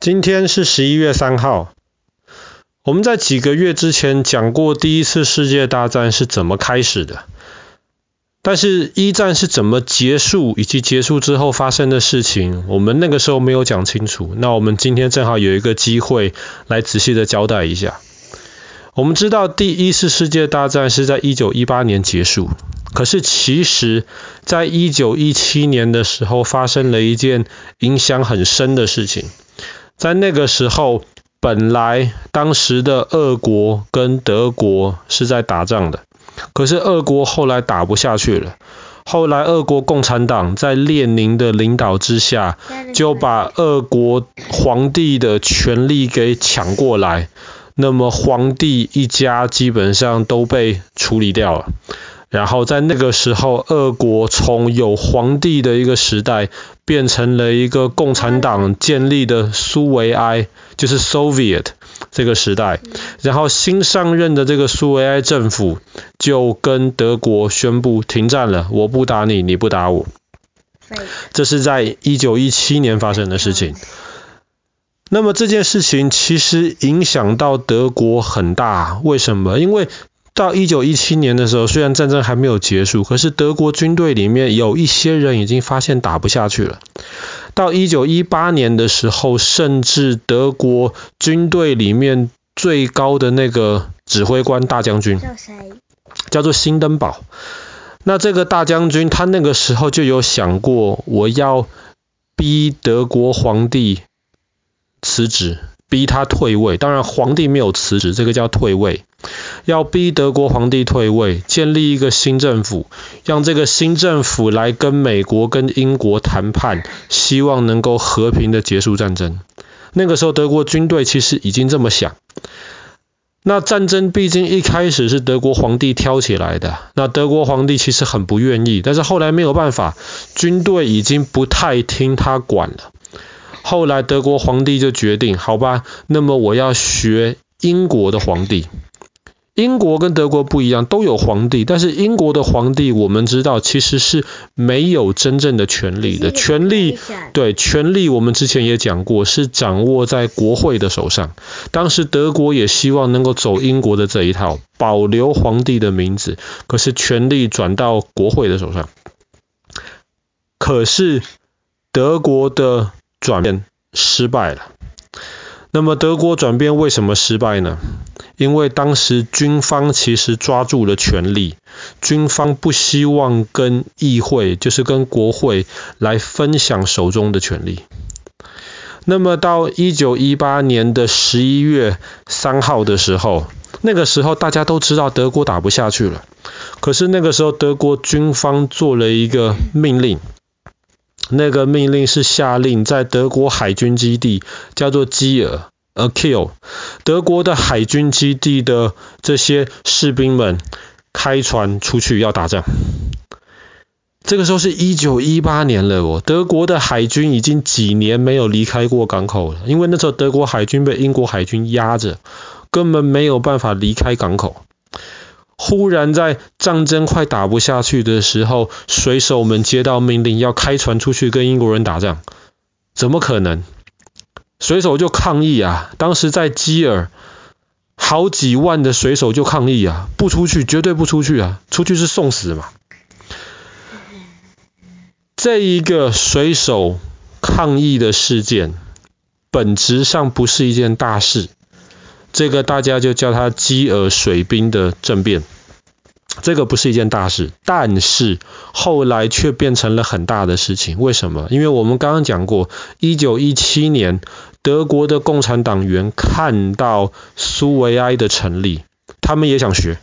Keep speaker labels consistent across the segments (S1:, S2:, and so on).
S1: 今天是十一月三号。我们在几个月之前讲过第一次世界大战是怎么开始的，但是一战是怎么结束，以及结束之后发生的事情，我们那个时候没有讲清楚。那我们今天正好有一个机会来仔细的交代一下。我们知道第一次世界大战是在一九一八年结束。可是，其实，在一九一七年的时候，发生了一件影响很深的事情。在那个时候，本来当时的俄国跟德国是在打仗的，可是俄国后来打不下去了。后来，俄国共产党在列宁的领导之下，就把俄国皇帝的权力给抢过来。那么，皇帝一家基本上都被处理掉了。然后在那个时候，俄国从有皇帝的一个时代，变成了一个共产党建立的苏维埃，就是 Soviet 这个时代。然后新上任的这个苏维埃政府就跟德国宣布停战了，我不打你，你不打我。这是在一九一七年发生的事情。那么这件事情其实影响到德国很大，为什么？因为到一九一七年的时候，虽然战争还没有结束，可是德国军队里面有一些人已经发现打不下去了。到一九一八年的时候，甚至德国军队里面最高的那个指挥官大将军，叫谁？叫做辛登堡。那这个大将军他那个时候就有想过，我要逼德国皇帝辞职。逼他退位，当然皇帝没有辞职，这个叫退位。要逼德国皇帝退位，建立一个新政府，让这个新政府来跟美国跟英国谈判，希望能够和平的结束战争。那个时候德国军队其实已经这么想。那战争毕竟一开始是德国皇帝挑起来的，那德国皇帝其实很不愿意，但是后来没有办法，军队已经不太听他管了。后来德国皇帝就决定，好吧，那么我要学英国的皇帝。英国跟德国不一样，都有皇帝，但是英国的皇帝我们知道其实是没有真正的权力的，权力，对，权力我们之前也讲过，是掌握在国会的手上。当时德国也希望能够走英国的这一套，保留皇帝的名字，可是权力转到国会的手上。可是德国的转变失败了。那么德国转变为什么失败呢？因为当时军方其实抓住了权力，军方不希望跟议会，就是跟国会来分享手中的权力。那么到一九一八年的十一月三号的时候，那个时候大家都知道德国打不下去了，可是那个时候德国军方做了一个命令。那个命令是下令在德国海军基地叫做基尔呃 Kiel，德国的海军基地的这些士兵们开船出去要打仗。这个时候是一九一八年了哦，德国的海军已经几年没有离开过港口了，因为那时候德国海军被英国海军压着，根本没有办法离开港口。忽然在战争快打不下去的时候，水手们接到命令要开船出去跟英国人打仗，怎么可能？水手就抗议啊！当时在基尔，好几万的水手就抗议啊，不出去，绝对不出去啊，出去是送死嘛。这一个水手抗议的事件，本质上不是一件大事。这个大家就叫它基尔水兵的政变，这个不是一件大事，但是后来却变成了很大的事情。为什么？因为我们刚刚讲过，一九一七年德国的共产党员看到苏维埃的成立，他们也想学。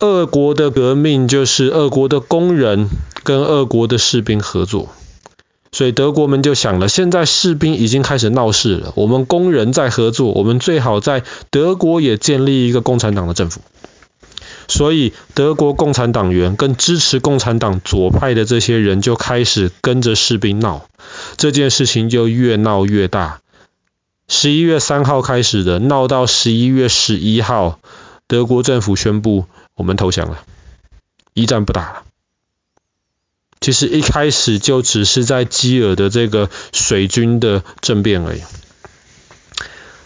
S1: 俄国的革命就是俄国的工人跟俄国的士兵合作。所以德国们就想了，现在士兵已经开始闹事了，我们工人在合作，我们最好在德国也建立一个共产党的政府。所以德国共产党员跟支持共产党左派的这些人就开始跟着士兵闹，这件事情就越闹越大。十一月三号开始的，闹到十一月十一号，德国政府宣布我们投降了，一战不打了。其实一开始就只是在基尔的这个水军的政变而已。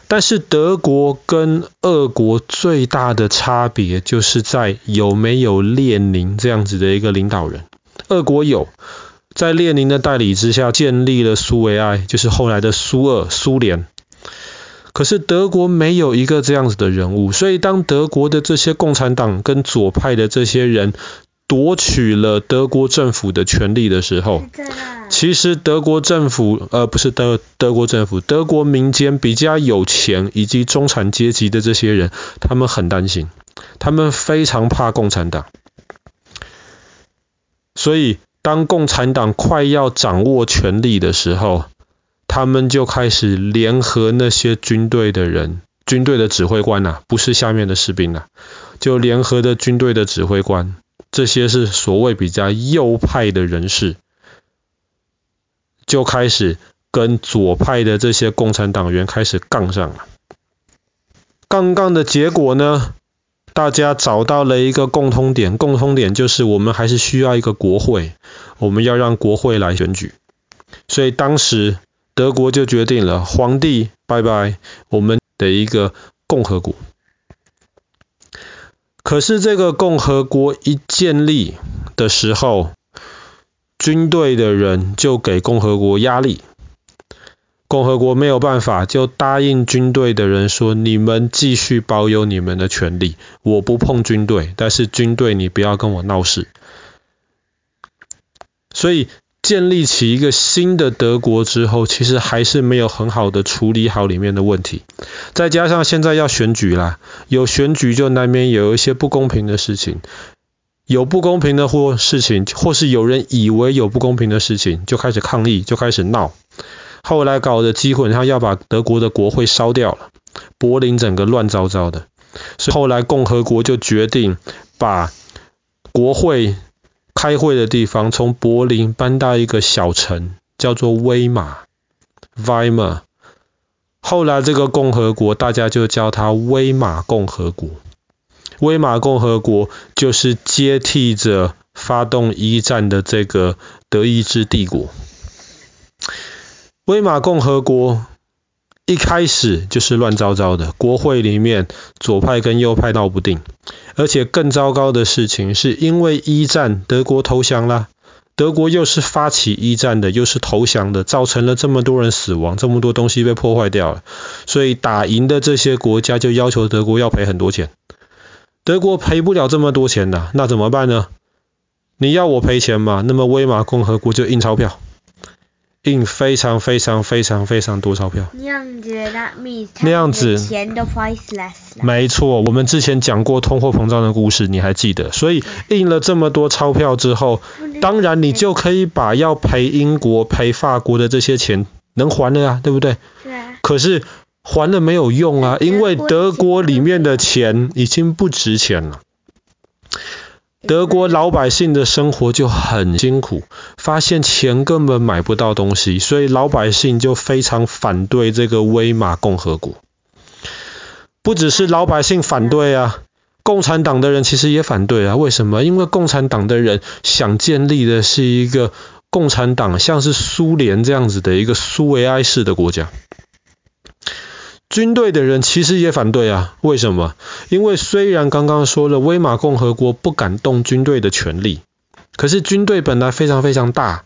S1: 但是德国跟俄国最大的差别就是在有没有列宁这样子的一个领导人。俄国有，在列宁的带领之下建立了苏维埃，就是后来的苏俄苏联。可是德国没有一个这样子的人物，所以当德国的这些共产党跟左派的这些人夺取了德国政府的权利的时候，其实德国政府呃不是德德国政府，德国民间比较有钱以及中产阶级的这些人，他们很担心，他们非常怕共产党，所以当共产党快要掌握权力的时候。他们就开始联合那些军队的人，军队的指挥官呐、啊，不是下面的士兵呐、啊，就联合的军队的指挥官，这些是所谓比较右派的人士，就开始跟左派的这些共产党员开始杠上了。杠杠的结果呢，大家找到了一个共通点，共通点就是我们还是需要一个国会，我们要让国会来选举，所以当时。德国就决定了，皇帝拜拜，我们的一个共和国。可是这个共和国一建立的时候，军队的人就给共和国压力，共和国没有办法，就答应军队的人说：你们继续保有你们的权利，我不碰军队，但是军队你不要跟我闹事。所以。建立起一个新的德国之后，其实还是没有很好的处理好里面的问题。再加上现在要选举啦，有选举就难免有一些不公平的事情，有不公平的或事情，或是有人以为有不公平的事情，就开始抗议，就开始闹。后来搞的机会，他要把德国的国会烧掉了，柏林整个乱糟糟的。所以后来共和国就决定把国会。开会的地方从柏林搬到一个小城，叫做威玛 （Weimar）。后来这个共和国大家就叫它威玛共和国。威玛共和国就是接替着发动一战的这个德意志帝国。威玛共和国一开始就是乱糟糟的，国会里面左派跟右派闹不定。而且更糟糕的事情是，因为一战德国投降了，德国又是发起一战的，又是投降的，造成了这么多人死亡，这么多东西被破坏掉了，所以打赢的这些国家就要求德国要赔很多钱。德国赔不了这么多钱呐，那怎么办呢？你要我赔钱嘛？那么威玛共和国就印钞票。印非常非常非常非常多钞票，那样子，那样子，钱都 priceless。没错，我们之前讲过通货膨胀的故事，你还记得？所以印了这么多钞票之后，当然你就可以把要赔英国、赔法国的这些钱能还了啊，对不对？对。可是还了没有用啊，因为德国里面的钱已经不值钱了。德国老百姓的生活就很辛苦，发现钱根本买不到东西，所以老百姓就非常反对这个威玛共和国。不只是老百姓反对啊，共产党的人其实也反对啊。为什么？因为共产党的人想建立的是一个共产党，像是苏联这样子的一个苏维埃式的国家。军队的人其实也反对啊，为什么？因为虽然刚刚说了威玛共和国不敢动军队的权力，可是军队本来非常非常大，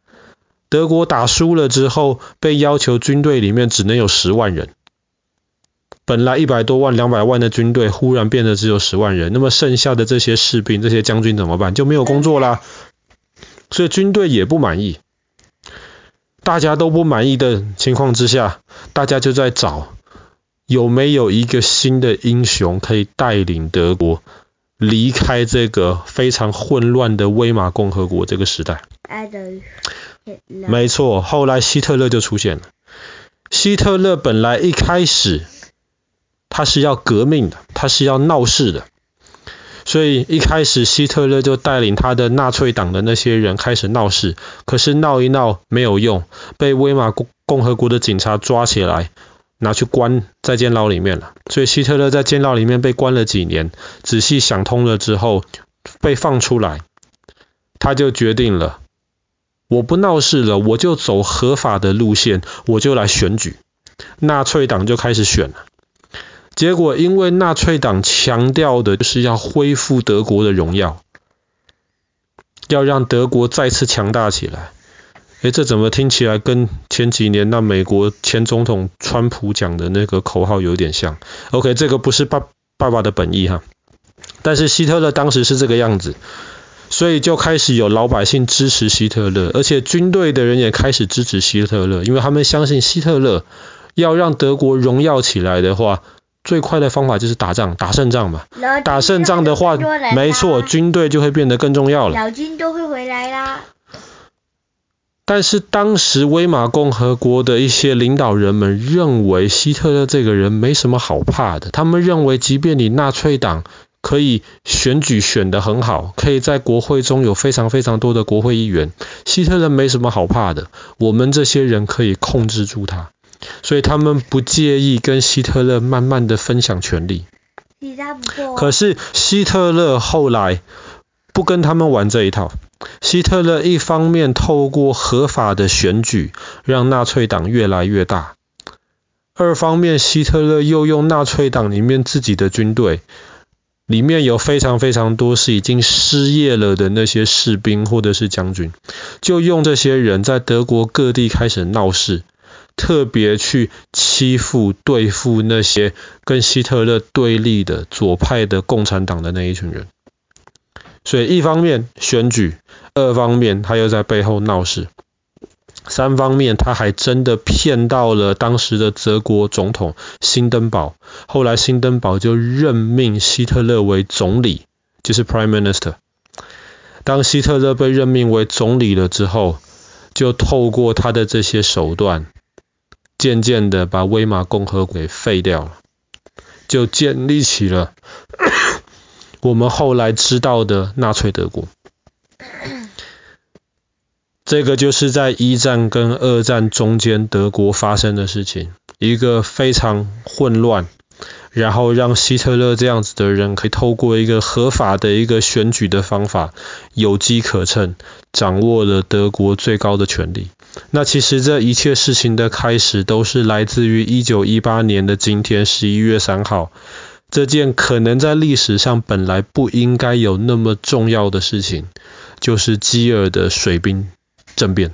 S1: 德国打输了之后，被要求军队里面只能有十万人，本来一百多万、两百万的军队，忽然变得只有十万人，那么剩下的这些士兵、这些将军怎么办？就没有工作啦，所以军队也不满意，大家都不满意的情况之下，大家就在找。有没有一个新的英雄可以带领德国离开这个非常混乱的威玛共和国这个时代？没错，后来希特勒就出现了。希特勒本来一开始他是要革命的，他是要闹事的，所以一开始希特勒就带领他的纳粹党的那些人开始闹事，可是闹一闹没有用，被威玛共共和国的警察抓起来。拿去关在监牢里面了，所以希特勒在监牢里面被关了几年，仔细想通了之后被放出来，他就决定了，我不闹事了，我就走合法的路线，我就来选举。纳粹党就开始选了。结果因为纳粹党强调的就是要恢复德国的荣耀，要让德国再次强大起来。诶，这怎么听起来跟前几年那美国前总统川普讲的那个口号有点像？OK，这个不是爸爸爸的本意哈。但是希特勒当时是这个样子。所以就开始有老百姓支持希特勒，而且军队的人也开始支持希特勒，因为他们相信希特勒要让德国荣耀起来的话，最快的方法就是打仗，打胜仗嘛。打胜仗的话，没错，军队就会变得更重要了。
S2: 老军都会回来啦。
S1: 但是当时威玛共和国的一些领导人们认为希特勒这个人没什么好怕的，他们认为即便你纳粹党。可以选举选得很好，可以在国会中有非常非常多的国会议员。希特勒没什么好怕的，我们这些人可以控制住他，所以他们不介意跟希特勒慢慢的分享权力。可是希特勒后来不跟他们玩这一套。希特勒一方面透过合法的选举让纳粹党越来越大，二方面希特勒又用纳粹党里面自己的军队。里面有非常非常多是已经失业了的那些士兵或者是将军，就用这些人在德国各地开始闹事，特别去欺负对付那些跟希特勒对立的左派的共产党的那一群人。所以一方面选举，二方面他又在背后闹事。三方面，他还真的骗到了当时的德国总统辛登堡。后来辛登堡就任命希特勒为总理，就是 Prime Minister。当希特勒被任命为总理了之后，就透过他的这些手段，渐渐的把威玛共和国给废掉了，就建立起了我们后来知道的纳粹德国。这个就是在一战跟二战中间德国发生的事情，一个非常混乱，然后让希特勒这样子的人可以透过一个合法的一个选举的方法，有机可乘，掌握了德国最高的权力。那其实这一切事情的开始都是来自于一九一八年的今天十一月三号，这件可能在历史上本来不应该有那么重要的事情，就是基尔的水兵政变。